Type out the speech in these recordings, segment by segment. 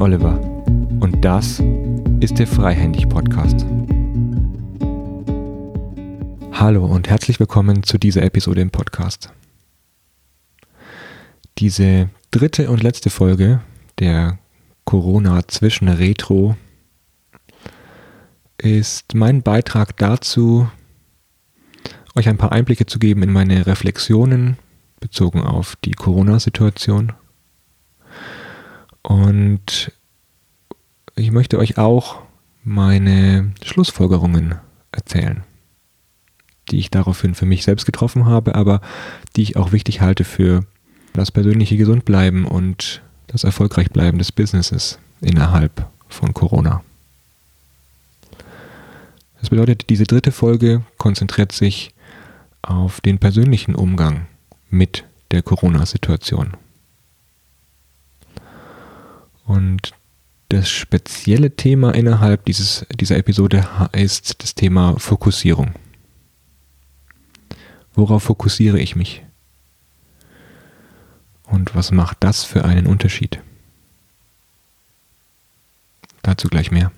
Oliver und das ist der Freihändig Podcast. Hallo und herzlich willkommen zu dieser Episode im Podcast. Diese dritte und letzte Folge der Corona zwischen Retro ist mein Beitrag dazu, euch ein paar Einblicke zu geben in meine Reflexionen bezogen auf die Corona-Situation. Und ich möchte euch auch meine Schlussfolgerungen erzählen, die ich daraufhin für mich selbst getroffen habe, aber die ich auch wichtig halte für das persönliche Gesundbleiben und das Erfolgreichbleiben des Businesses innerhalb von Corona. Das bedeutet, diese dritte Folge konzentriert sich auf den persönlichen Umgang mit der Corona-Situation. Und das spezielle Thema innerhalb dieses, dieser Episode ist das Thema Fokussierung. Worauf fokussiere ich mich? Und was macht das für einen Unterschied? Dazu gleich mehr.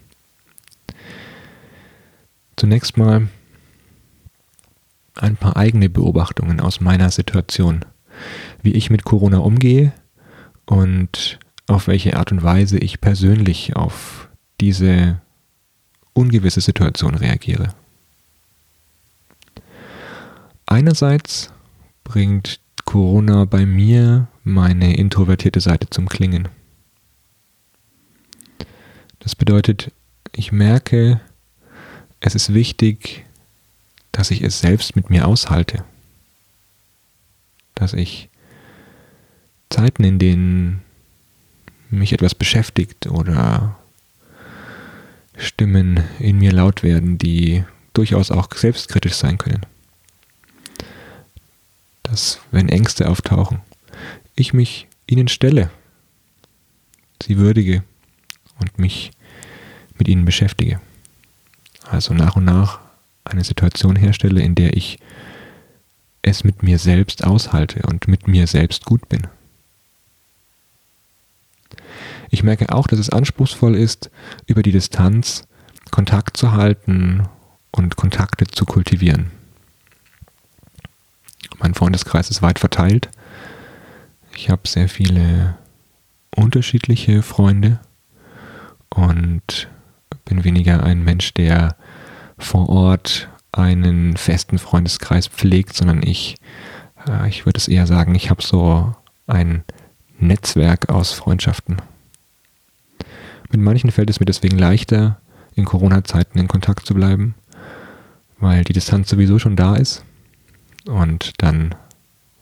Zunächst mal ein paar eigene Beobachtungen aus meiner Situation, wie ich mit Corona umgehe und auf welche Art und Weise ich persönlich auf diese ungewisse Situation reagiere. Einerseits bringt Corona bei mir meine introvertierte Seite zum Klingen. Das bedeutet, ich merke, es ist wichtig, dass ich es selbst mit mir aushalte. Dass ich Zeiten, in denen mich etwas beschäftigt oder Stimmen in mir laut werden, die durchaus auch selbstkritisch sein können. Dass, wenn Ängste auftauchen, ich mich ihnen stelle, sie würdige und mich mit ihnen beschäftige. Also nach und nach eine Situation herstelle, in der ich es mit mir selbst aushalte und mit mir selbst gut bin. Ich merke auch, dass es anspruchsvoll ist, über die Distanz Kontakt zu halten und Kontakte zu kultivieren. Mein Freundeskreis ist weit verteilt. Ich habe sehr viele unterschiedliche Freunde und bin weniger ein Mensch, der vor Ort einen festen Freundeskreis pflegt, sondern ich, äh, ich würde es eher sagen, ich habe so ein Netzwerk aus Freundschaften. Mit manchen fällt es mir deswegen leichter, in Corona-Zeiten in Kontakt zu bleiben, weil die Distanz sowieso schon da ist und dann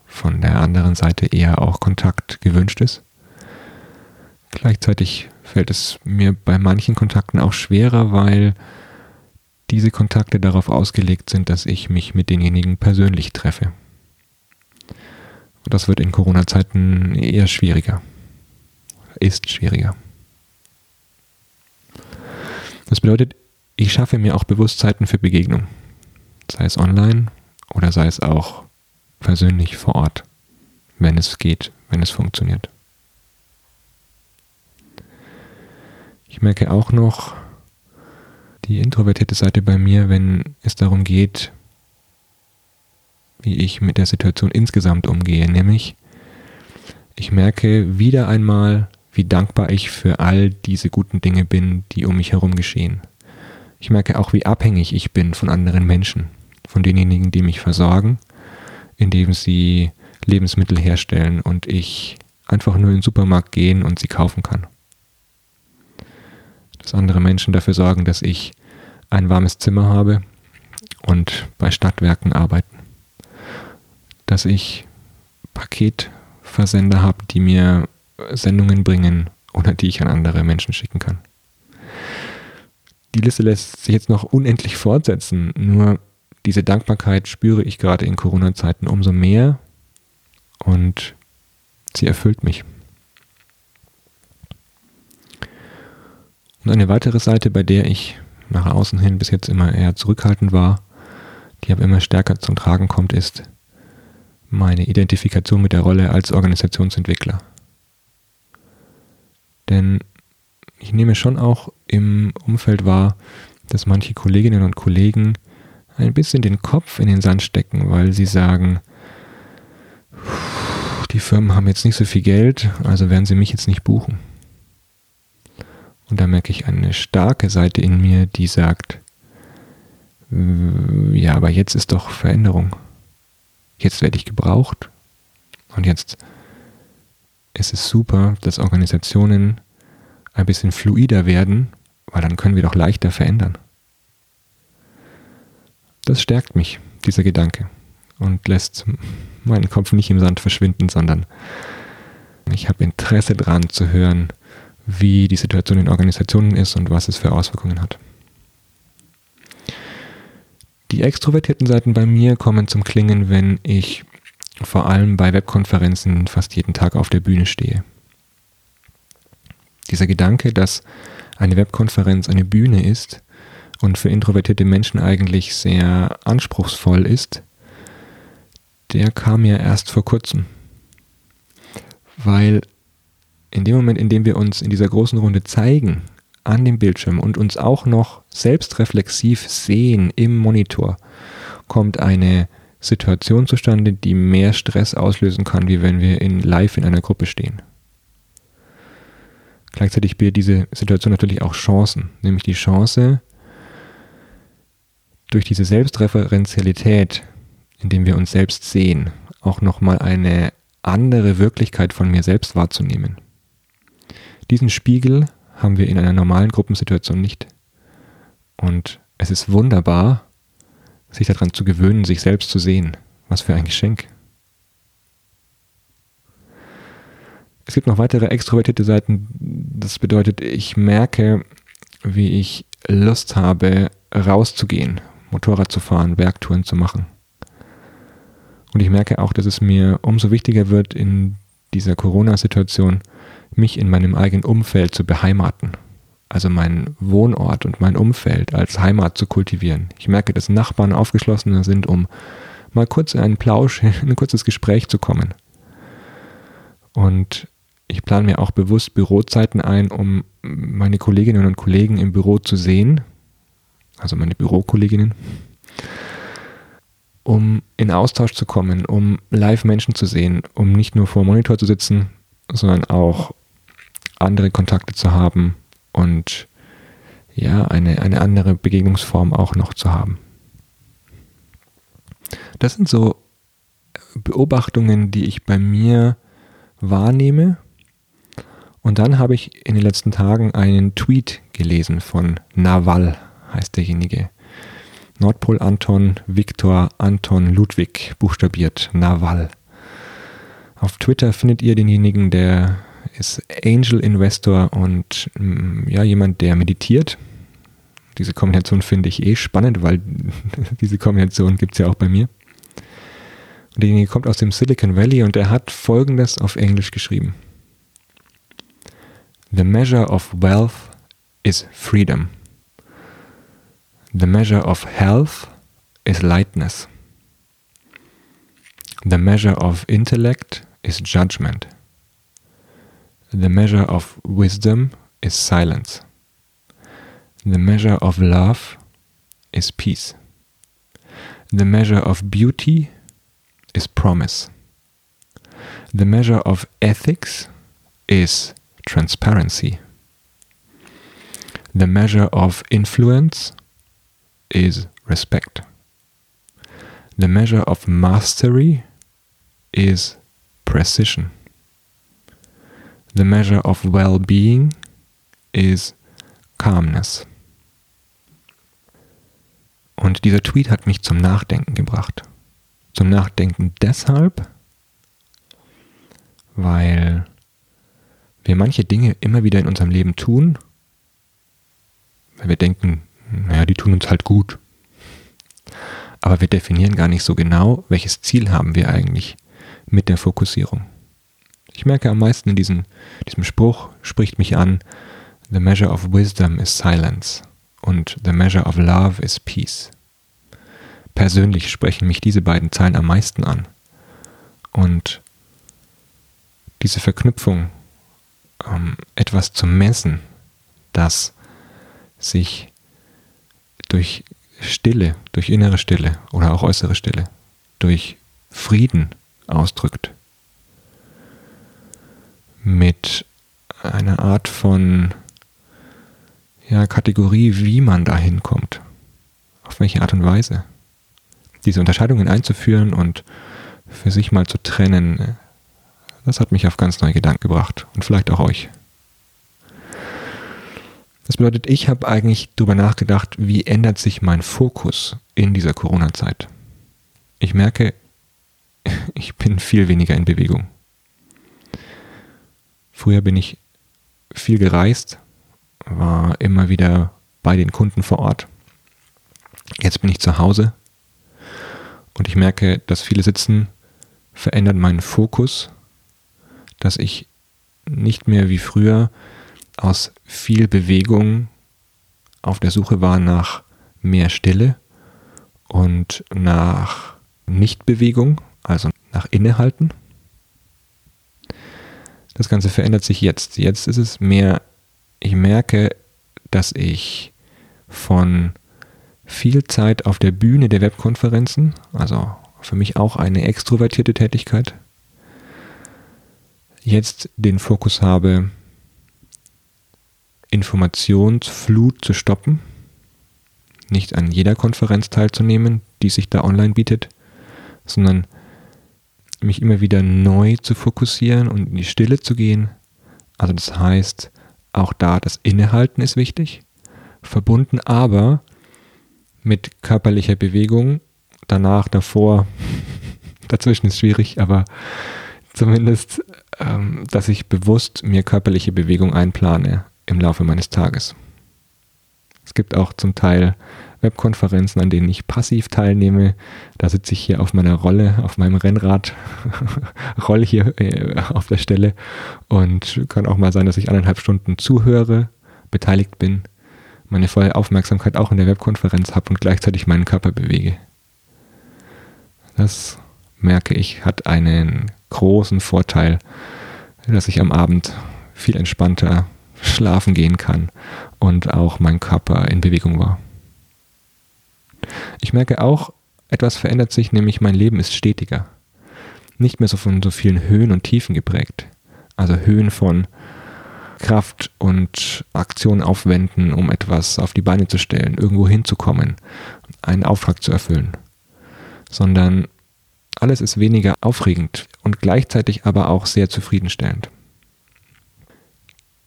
von der anderen Seite eher auch Kontakt gewünscht ist. Gleichzeitig fällt es mir bei manchen Kontakten auch schwerer, weil diese Kontakte darauf ausgelegt sind, dass ich mich mit denjenigen persönlich treffe. Und das wird in Corona-Zeiten eher schwieriger. Ist schwieriger. Das bedeutet, ich schaffe mir auch Bewusstheiten für Begegnung. Sei es online oder sei es auch persönlich vor Ort, wenn es geht, wenn es funktioniert. Ich merke auch noch, die introvertierte Seite bei mir, wenn es darum geht, wie ich mit der Situation insgesamt umgehe. Nämlich, ich merke wieder einmal, wie dankbar ich für all diese guten Dinge bin, die um mich herum geschehen. Ich merke auch, wie abhängig ich bin von anderen Menschen, von denjenigen, die mich versorgen, indem sie Lebensmittel herstellen und ich einfach nur in den Supermarkt gehen und sie kaufen kann dass andere Menschen dafür sorgen, dass ich ein warmes Zimmer habe und bei Stadtwerken arbeiten. Dass ich Paketversender habe, die mir Sendungen bringen oder die ich an andere Menschen schicken kann. Die Liste lässt sich jetzt noch unendlich fortsetzen, nur diese Dankbarkeit spüre ich gerade in Corona-Zeiten umso mehr und sie erfüllt mich. Und eine weitere Seite, bei der ich nach außen hin bis jetzt immer eher zurückhaltend war, die aber immer stärker zum Tragen kommt, ist meine Identifikation mit der Rolle als Organisationsentwickler. Denn ich nehme schon auch im Umfeld wahr, dass manche Kolleginnen und Kollegen ein bisschen den Kopf in den Sand stecken, weil sie sagen, die Firmen haben jetzt nicht so viel Geld, also werden sie mich jetzt nicht buchen. Und da merke ich eine starke Seite in mir, die sagt, ja, aber jetzt ist doch Veränderung. Jetzt werde ich gebraucht. Und jetzt ist es super, dass Organisationen ein bisschen fluider werden, weil dann können wir doch leichter verändern. Das stärkt mich, dieser Gedanke, und lässt meinen Kopf nicht im Sand verschwinden, sondern ich habe Interesse daran zu hören, wie die Situation in Organisationen ist und was es für Auswirkungen hat. Die extrovertierten Seiten bei mir kommen zum Klingen, wenn ich vor allem bei Webkonferenzen fast jeden Tag auf der Bühne stehe. Dieser Gedanke, dass eine Webkonferenz eine Bühne ist und für introvertierte Menschen eigentlich sehr anspruchsvoll ist, der kam mir erst vor kurzem. Weil in dem Moment, in dem wir uns in dieser großen Runde zeigen, an dem Bildschirm und uns auch noch selbstreflexiv sehen im Monitor, kommt eine Situation zustande, die mehr Stress auslösen kann, wie wenn wir in live in einer Gruppe stehen. Gleichzeitig bietet diese Situation natürlich auch Chancen, nämlich die Chance, durch diese Selbstreferenzialität, indem wir uns selbst sehen, auch nochmal eine andere Wirklichkeit von mir selbst wahrzunehmen. Diesen Spiegel haben wir in einer normalen Gruppensituation nicht. Und es ist wunderbar, sich daran zu gewöhnen, sich selbst zu sehen. Was für ein Geschenk. Es gibt noch weitere extrovertierte Seiten. Das bedeutet, ich merke, wie ich Lust habe, rauszugehen, Motorrad zu fahren, Bergtouren zu machen. Und ich merke auch, dass es mir umso wichtiger wird, in dieser Corona-Situation mich in meinem eigenen Umfeld zu beheimaten. Also meinen Wohnort und mein Umfeld als Heimat zu kultivieren. Ich merke, dass Nachbarn aufgeschlossener sind, um mal kurz in einen Plausch, in ein kurzes Gespräch zu kommen. Und ich plane mir auch bewusst Bürozeiten ein, um meine Kolleginnen und Kollegen im Büro zu sehen, also meine Bürokolleginnen, um in Austausch zu kommen, um live Menschen zu sehen, um nicht nur vor dem Monitor zu sitzen, sondern auch andere Kontakte zu haben und ja, eine, eine andere Begegnungsform auch noch zu haben. Das sind so Beobachtungen, die ich bei mir wahrnehme. Und dann habe ich in den letzten Tagen einen Tweet gelesen von Naval, heißt derjenige. Nordpol Anton, Viktor Anton Ludwig, buchstabiert Naval. Auf Twitter findet ihr denjenigen, der ist Angel Investor und mm, ja, jemand, der meditiert. Diese Kombination finde ich eh spannend, weil diese Kombination gibt es ja auch bei mir. Und derjenige kommt aus dem Silicon Valley und er hat folgendes auf Englisch geschrieben. The measure of wealth is freedom. The measure of health is lightness. The measure of intellect is judgment. The measure of wisdom is silence. The measure of love is peace. The measure of beauty is promise. The measure of ethics is transparency. The measure of influence is respect. The measure of mastery is precision. The measure of well-being is calmness. Und dieser Tweet hat mich zum Nachdenken gebracht. Zum Nachdenken deshalb, weil wir manche Dinge immer wieder in unserem Leben tun, weil wir denken, naja, die tun uns halt gut. Aber wir definieren gar nicht so genau, welches Ziel haben wir eigentlich mit der Fokussierung. Ich merke am meisten in diesem, diesem Spruch, spricht mich an, The measure of wisdom is silence und The measure of love is peace. Persönlich sprechen mich diese beiden Zeilen am meisten an. Und diese Verknüpfung, ähm, etwas zu messen, das sich durch Stille, durch innere Stille oder auch äußere Stille, durch Frieden ausdrückt. Mit einer Art von ja, Kategorie, wie man da hinkommt. Auf welche Art und Weise. Diese Unterscheidungen einzuführen und für sich mal zu trennen, das hat mich auf ganz neue Gedanken gebracht und vielleicht auch euch. Das bedeutet, ich habe eigentlich darüber nachgedacht, wie ändert sich mein Fokus in dieser Corona-Zeit. Ich merke, ich bin viel weniger in Bewegung. Früher bin ich viel gereist, war immer wieder bei den Kunden vor Ort. Jetzt bin ich zu Hause und ich merke, dass viele Sitzen verändert meinen Fokus, dass ich nicht mehr wie früher aus viel Bewegung auf der Suche war nach mehr Stille und nach Nichtbewegung, also nach Innehalten. Das Ganze verändert sich jetzt. Jetzt ist es mehr, ich merke, dass ich von viel Zeit auf der Bühne der Webkonferenzen, also für mich auch eine extrovertierte Tätigkeit, jetzt den Fokus habe, Informationsflut zu stoppen, nicht an jeder Konferenz teilzunehmen, die sich da online bietet, sondern mich immer wieder neu zu fokussieren und in die Stille zu gehen. Also das heißt, auch da das Innehalten ist wichtig, verbunden aber mit körperlicher Bewegung. Danach, davor, dazwischen ist schwierig, aber zumindest, ähm, dass ich bewusst mir körperliche Bewegung einplane im Laufe meines Tages. Es gibt auch zum Teil Webkonferenzen, an denen ich passiv teilnehme. Da sitze ich hier auf meiner Rolle, auf meinem Rennrad, roll hier äh, auf der Stelle und kann auch mal sein, dass ich eineinhalb Stunden zuhöre, beteiligt bin, meine volle Aufmerksamkeit auch in der Webkonferenz habe und gleichzeitig meinen Körper bewege. Das merke ich, hat einen großen Vorteil, dass ich am Abend viel entspannter schlafen gehen kann und auch mein Körper in Bewegung war. Ich merke auch, etwas verändert sich, nämlich mein Leben ist stetiger. Nicht mehr so von so vielen Höhen und Tiefen geprägt. Also Höhen von Kraft und Aktion aufwenden, um etwas auf die Beine zu stellen, irgendwo hinzukommen, einen Auftrag zu erfüllen. Sondern alles ist weniger aufregend und gleichzeitig aber auch sehr zufriedenstellend.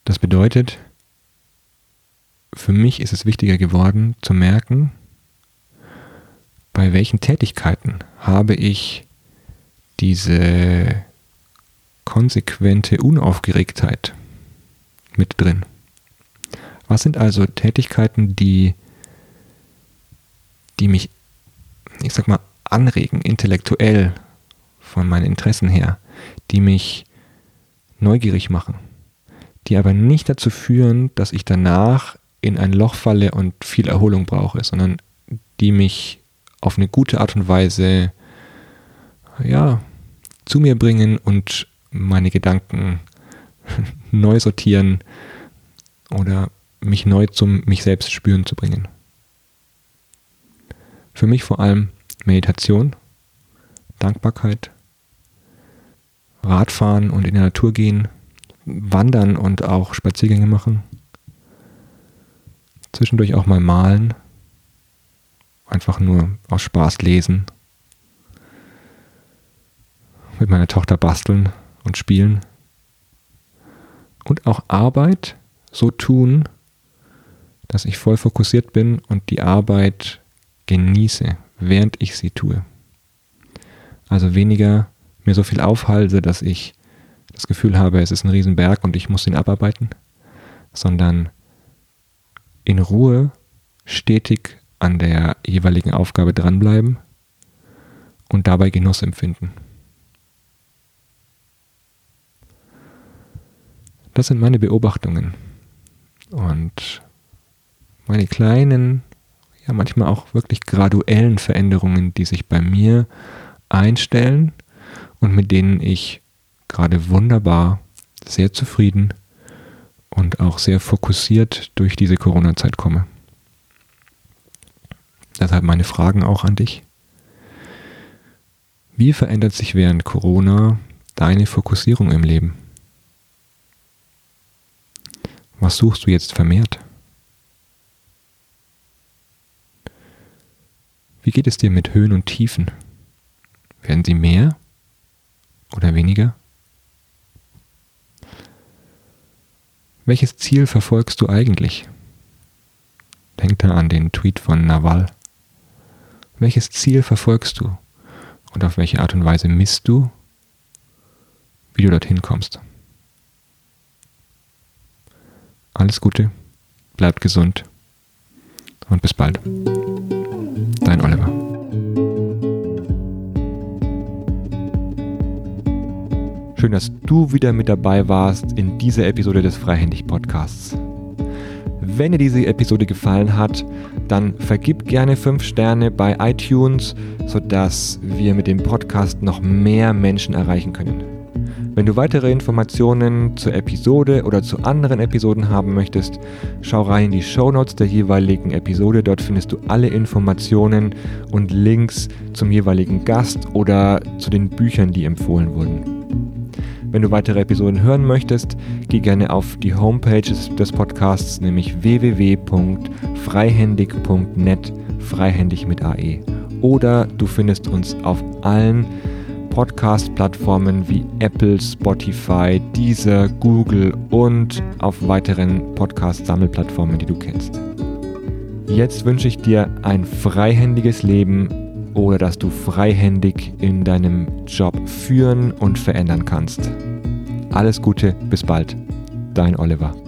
Das bedeutet, für mich ist es wichtiger geworden zu merken, bei welchen Tätigkeiten habe ich diese konsequente Unaufgeregtheit mit drin. Was sind also Tätigkeiten, die, die mich, ich sag mal, anregen, intellektuell von meinen Interessen her, die mich neugierig machen, die aber nicht dazu führen, dass ich danach in ein Loch falle und viel Erholung brauche, sondern die mich auf eine gute Art und Weise ja, zu mir bringen und meine Gedanken neu sortieren oder mich neu zum mich selbst spüren zu bringen. Für mich vor allem Meditation, Dankbarkeit, Radfahren und in der Natur gehen, wandern und auch Spaziergänge machen, zwischendurch auch mal malen, einfach nur aus Spaß lesen, mit meiner Tochter basteln und spielen und auch Arbeit so tun, dass ich voll fokussiert bin und die Arbeit genieße, während ich sie tue. Also weniger mir so viel aufhalte, dass ich das Gefühl habe, es ist ein Riesenberg und ich muss ihn abarbeiten, sondern in Ruhe stetig an der jeweiligen Aufgabe dranbleiben und dabei Genuss empfinden. Das sind meine Beobachtungen und meine kleinen, ja manchmal auch wirklich graduellen Veränderungen, die sich bei mir einstellen und mit denen ich gerade wunderbar, sehr zufrieden und auch sehr fokussiert durch diese Corona-Zeit komme. Deshalb meine Fragen auch an dich. Wie verändert sich während Corona deine Fokussierung im Leben? Was suchst du jetzt vermehrt? Wie geht es dir mit Höhen und Tiefen? Werden sie mehr oder weniger? Welches Ziel verfolgst du eigentlich? Denk da an den Tweet von Nawal. Welches Ziel verfolgst du und auf welche Art und Weise misst du, wie du dorthin kommst? Alles Gute, bleib gesund und bis bald. Dein Oliver. Schön, dass du wieder mit dabei warst in dieser Episode des Freihändig Podcasts. Wenn dir diese Episode gefallen hat, dann vergib gerne 5 Sterne bei iTunes, sodass wir mit dem Podcast noch mehr Menschen erreichen können. Wenn du weitere Informationen zur Episode oder zu anderen Episoden haben möchtest, schau rein in die Show Notes der jeweiligen Episode. Dort findest du alle Informationen und Links zum jeweiligen Gast oder zu den Büchern, die empfohlen wurden. Wenn du weitere Episoden hören möchtest, geh gerne auf die Homepage des Podcasts, nämlich www.freihändig.net, freihändig mit AE. Oder du findest uns auf allen Podcast-Plattformen wie Apple, Spotify, Deezer, Google und auf weiteren Podcast-Sammelplattformen, die du kennst. Jetzt wünsche ich dir ein freihändiges Leben oder dass du freihändig in deinem Job führen und verändern kannst. Alles Gute, bis bald. Dein Oliver.